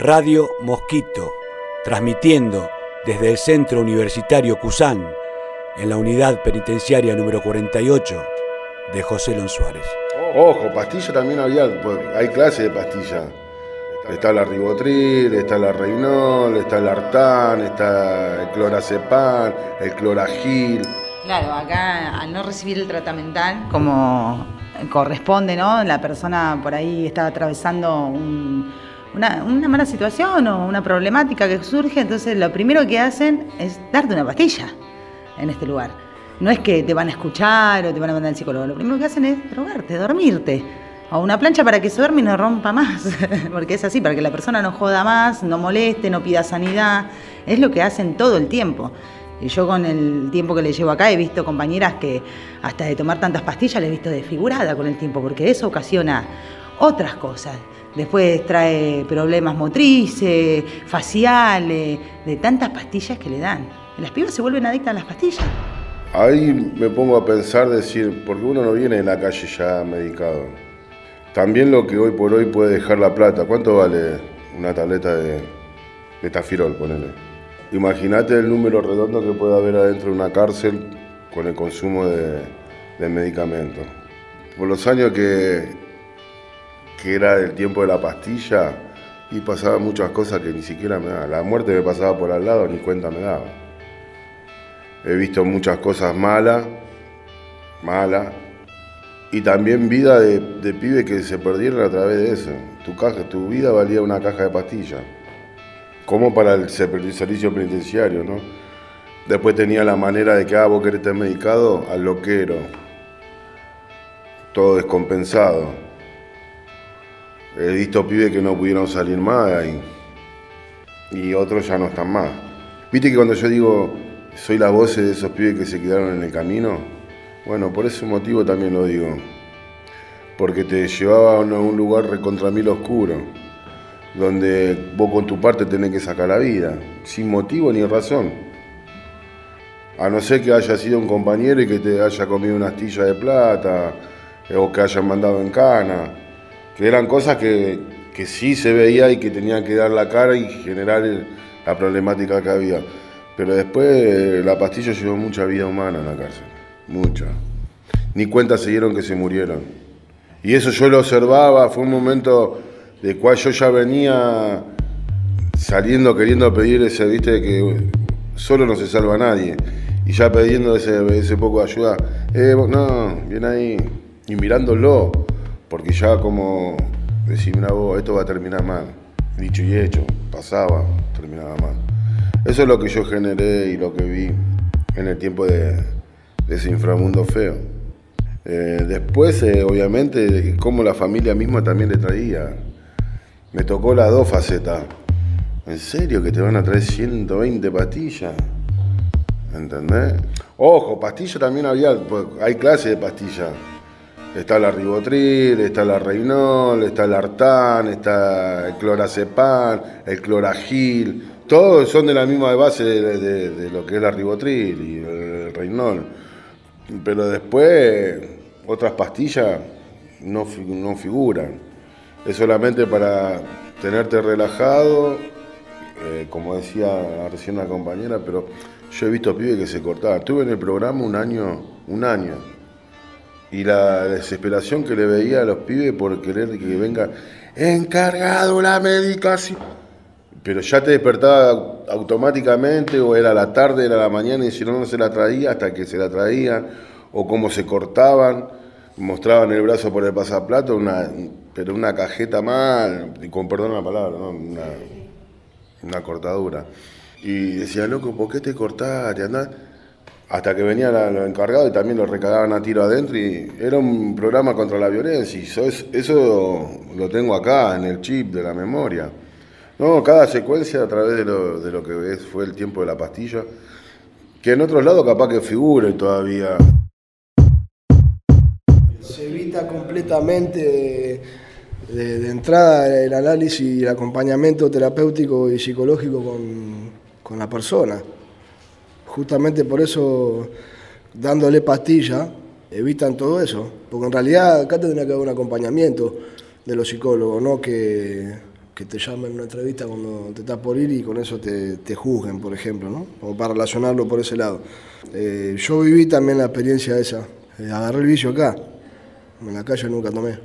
Radio Mosquito, transmitiendo desde el Centro Universitario Cusán, en la unidad penitenciaria número 48 de José Lon Suárez. Ojo, pastilla también había, hay clases de pastilla. Está la ribotril, está la reinol, está el artán, está el clorazepam, el cloragil. Claro, acá al no recibir el tratamental como corresponde, ¿no? La persona por ahí está atravesando una, mala situación o una problemática que surge, entonces lo primero que hacen es darte una pastilla en este lugar. No es que te van a escuchar o te van a mandar al psicólogo, lo primero que hacen es drogarte, dormirte. O una plancha para que se duerme y no rompa más, porque es así, para que la persona no joda más, no moleste, no pida sanidad. Es lo que hacen todo el tiempo. Y yo con el tiempo que le llevo acá he visto compañeras que hasta de tomar tantas pastillas le he visto desfigurada con el tiempo, porque eso ocasiona otras cosas. Después trae problemas motrices, faciales, de tantas pastillas que le dan. Las pibas se vuelven adictas a las pastillas. Ahí me pongo a pensar, decir, porque uno no viene en la calle ya medicado. También lo que hoy por hoy puede dejar la plata. ¿Cuánto vale una tableta de, de tafirol, ponele? Imagínate el número redondo que puede haber adentro de una cárcel con el consumo de, medicamentos. Por los años que, que era el tiempo de la pastilla, y pasaban muchas cosas que ni siquiera me daban. La muerte me pasaba por al lado, ni cuenta me daba. He visto muchas cosas malas, malas, y también vida de, de pibes que se perdieron a través de eso. Tu, caja, tu vida valía una caja de pastillas como para el servicio penitenciario, ¿no? Después tenía la manera de que, ah, vos querés estar medicado al loquero, todo descompensado. He visto pibes que no pudieron salir más y, y otros ya no están más. Viste que cuando yo digo, soy la voz de esos pibes que se quedaron en el camino, bueno, por ese motivo también lo digo. Porque te llevaba a un lugar recontra mil oscuro donde vos con tu parte tenés que sacar la vida, sin motivo ni razón. A no ser que haya sido un compañero y que te haya comido una astilla de plata, eh, o que hayan mandado en cana, que eran cosas que, que sí se veía y que tenían que dar la cara y generar la problemática que había. Pero después eh, la pastilla llevó mucha vida humana en la cárcel, mucha. Ni cuenta se dieron que se murieron. Y eso yo lo observaba, fue un momento de cual yo ya venía saliendo queriendo pedir ese, viste, que solo no se salva nadie. Y ya pidiendo ese, poco de ayuda. Eh, no, viene ahí. Y mirándolo, porque ya como decir, mira vos, esto va a terminar mal. Dicho y hecho, pasaba, terminaba mal. Eso es lo que yo generé y lo que vi en el tiempo de, ese inframundo feo. Eh, después, eh, obviamente, como la familia misma también le traía me tocó las dos facetas. ¿En serio que te van a traer 120 pastillas? ¿Entendés? Ojo, pastillas también había, pues, hay clases de pastillas. Está la ribotril, está la reinol, está el artán, está el clorazepam, el cloragil. Todos son de la misma base de, lo que es la ribotril y el reinol. Pero después otras pastillas no, no figuran es solamente para tenerte relajado, eh, como decía recién una compañera, pero yo he visto pibes que se cortaban. Estuve en el programa un año, un año, y la desesperación que le veía a los pibes por querer que venga encargado la medicación. Pero ya te despertaba automáticamente, o era la tarde, era la mañana, y si no, no se la traía hasta que se la traían, o cómo se cortaban, mostraban el brazo por el pasaplato, una, pero una cajeta mal, con perdón la palabra, una, cortadura. Y decía, loco, ¿por qué te cortás? andás? Hasta que venía los encargados y también lo recagaban a tiro adentro y era un programa contra la violencia y eso, lo tengo acá en el chip de la memoria. No, cada secuencia a través de lo, de lo que fue el tiempo de la pastilla, que en otros lados capaz que figure todavía. Se evita completamente de, entrada el análisis y el acompañamiento terapéutico y psicológico con, la persona. Justamente por eso, dándole pastilla, evitan todo eso. Porque en realidad acá tendría que haber un acompañamiento de los psicólogos, no que que te llamen en una entrevista cuando te estás por ir y con eso te, te juzguen, por ejemplo, ¿no? Como para relacionarlo por ese lado. Eh, yo viví también la experiencia esa. Eh, agarré el vicio acá. En la calle nunca tomé.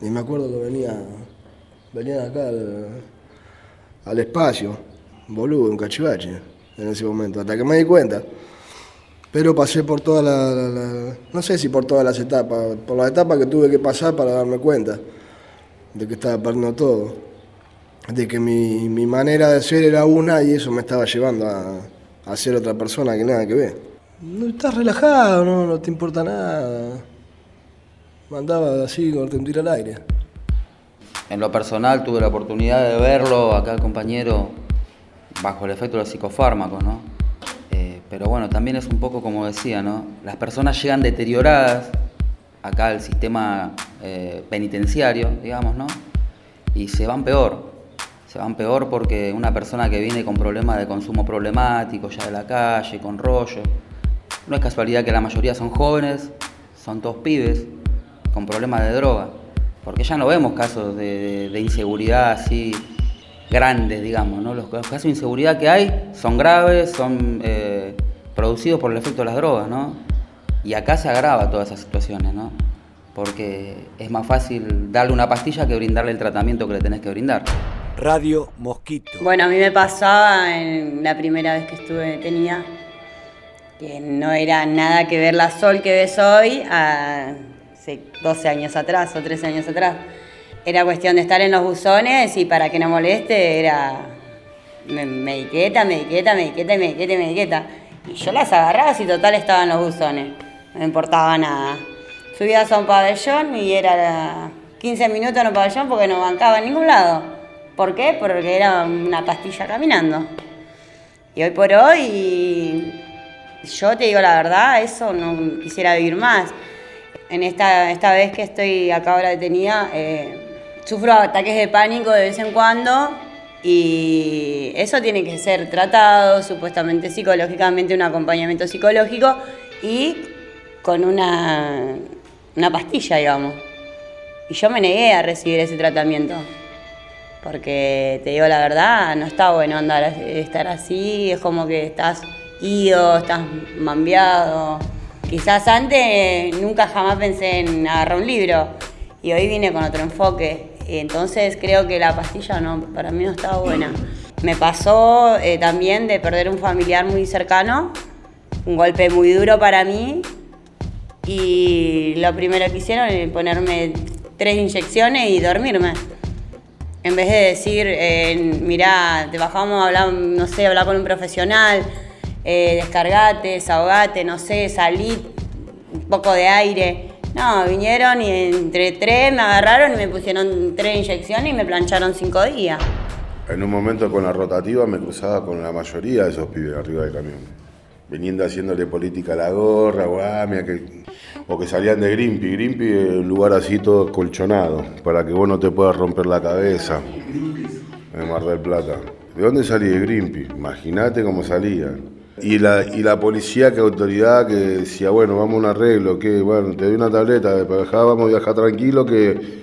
Y me acuerdo que venía, venían acá al, al espacio, boludo, un cachivache, en ese momento, hasta que me di cuenta. Pero pasé por todas las, no sé si por todas las etapas, por las etapas que tuve que pasar para darme cuenta de que estaba perdiendo todo, de que mi, mi manera de ser era una y eso me estaba llevando a, a ser otra persona que nada que ver. No estás relajado, no, no te importa nada. Mandaba así, con un tiro al aire. En lo personal tuve la oportunidad de verlo acá el compañero bajo el efecto de los psicofármacos, ¿no? Eh, pero bueno, también es un poco como decía, ¿no? Las personas llegan deterioradas acá al sistema eh, penitenciario, digamos, ¿no? Y se van peor. Se van peor porque una persona que viene con problemas de consumo problemático, ya de la calle, con rollo, no es casualidad que la mayoría son jóvenes, son todos pibes, con problemas de droga. Porque ya no vemos casos de, de inseguridad así grandes, digamos, ¿no? Los, casos de inseguridad que hay son graves, son eh, producidos por el efecto de las drogas, ¿no? Y acá se agrava todas esas situaciones, ¿no? Porque es más fácil darle una pastilla que brindarle el tratamiento que le tenés que brindar. Radio Mosquito. Bueno, a mí me pasaba en la primera vez que estuve detenida, que no era nada que ver la Sol que ves hoy hace 12 años atrás o 13 años atrás. Era cuestión de estar en los buzones y para que no moleste era me- mediqueta, mediqueta, mediqueta, mediqueta, mediqueta. Y yo las agarraba si total estaba en los buzones, no me importaba nada. Subías a un pabellón y era 15 minutos en un pabellón porque no bancaba en ningún lado. ¿Por qué? Porque era una pastilla caminando. Y hoy por hoy, yo te digo la verdad, eso no quisiera vivir más. En esta, esta vez que estoy acá ahora detenida, eh, sufro ataques de pánico de vez en cuando y eso tiene que ser tratado supuestamente psicológicamente, un acompañamiento psicológico y con una, una pastilla, digamos. Y yo me negué a recibir ese tratamiento. Porque te digo la verdad, no está bueno andar, estar así, es como que estás ido, estás mambiado. Quizás antes nunca jamás pensé en agarrar un libro y hoy vine con otro enfoque. Entonces creo que la pastilla no, para mí no estaba buena. Me pasó eh, también de perder un familiar muy cercano, un golpe muy duro para mí y lo primero que hicieron es ponerme tres inyecciones y dormirme. En vez de decir, eh, mirá, te bajamos a hablar, no sé, hablar con un profesional, eh, descargate, desahogate, no sé, salí, un poco de aire. No, vinieron y entre tres me agarraron y me pusieron tres inyecciones y me plancharon cinco días. En un momento con la rotativa me cruzaba con la mayoría de esos pibes arriba del camión. Viniendo haciéndole política a la gorra, guamia, que, o que salían de Grimpi. Grimpi es un lugar así todo colchonado, para que vos no te puedas romper la cabeza. En Mar del Plata. ¿De dónde salí de Grimpi? Imagínate cómo salían. Y la, y la policía, que autoridad, que decía, bueno, vamos a un arreglo, que bueno, te doy una tableta, para vamos a viajar tranquilo, que...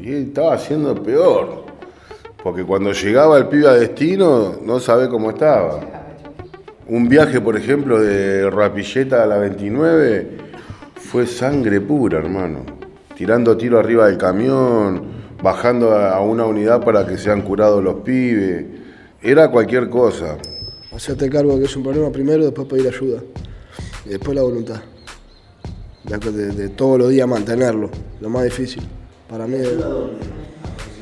Y estaba haciendo peor. Porque cuando llegaba el pibe a destino, no sabe cómo estaba. Un viaje, por ejemplo, de Rapilleta a la 29 fue sangre pura, hermano. Tirando tiro arriba del camión, bajando a una unidad para que sean curados los pibes. Era cualquier cosa. Hacerte cargo de que es un problema primero, después pedir ayuda. Y después la voluntad. De, todos los días mantenerlo, lo más difícil. Para mí,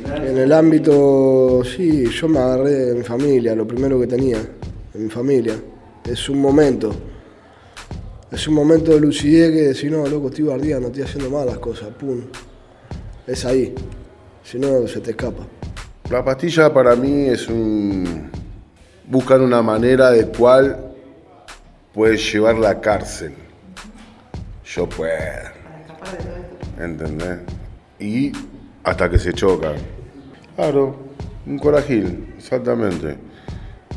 en el ámbito, sí, yo me agarré de mi familia, lo primero que tenía, de mi familia. Es un momento. Es un momento de lucidez que decir, no, loco, estoy bardeando, estoy haciendo mal las cosas, pum. Es ahí. Si no, se te escapa. La pastilla para mí es un... Buscan una manera de cual puedes llevar la cárcel. Yo puedo. ¿Entendés? Y hasta que se chocan. Claro, un corajil, exactamente.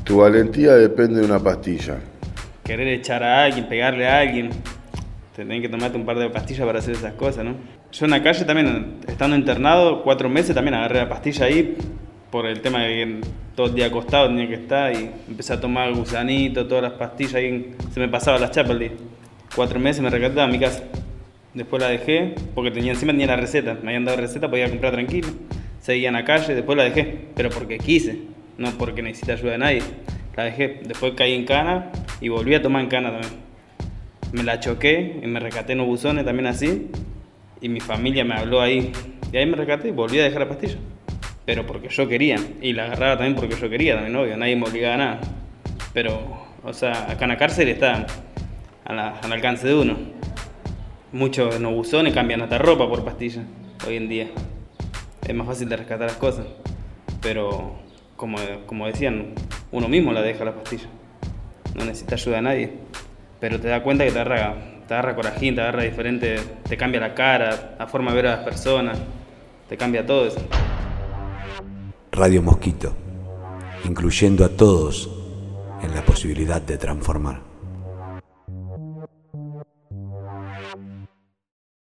Tu valentía depende de una pastilla. querer echar a alguien, pegarle a alguien. Tenés que tomarte un par de pastillas para hacer esas cosas, ¿no? yo en la calle también, estando internado cuatro meses, también agarré la pastilla ahí por el tema de que todo el día acostado tenía que estar y empecé a tomar gusanito, todas las pastillas y se me pasaba las chapas. Cuatro meses me recaté a mi casa. Después la dejé porque tenía encima tenía la receta, me habían dado receta, podía comprar tranquilo. Seguía en la calle, después la dejé, pero porque quise, no porque necesité ayuda de nadie. La dejé, después caí en cana y volví a tomar en cana también. Me la choqué y me recaté en los buzones también así y mi familia me habló ahí. Y ahí me recaté y volví a dejar la pastilla. Pero porque yo quería. Y la agarraba también porque yo quería, también, obvio. Nadie me obligaba a nada. Pero, o sea, acá en la cárcel está al alcance de uno. Muchos no buzones cambian hasta ropa por pastilla hoy en día. Es más fácil de rescatar las cosas. Pero, como, como decían, uno mismo la deja la pastilla. No necesita ayuda de nadie. Pero te das cuenta que te agarra, te agarra corajín, te agarra diferente, te cambia la cara, la forma de ver a las personas, te cambia todo eso. Radio Mosquito, incluyendo a todos en la posibilidad de transformar.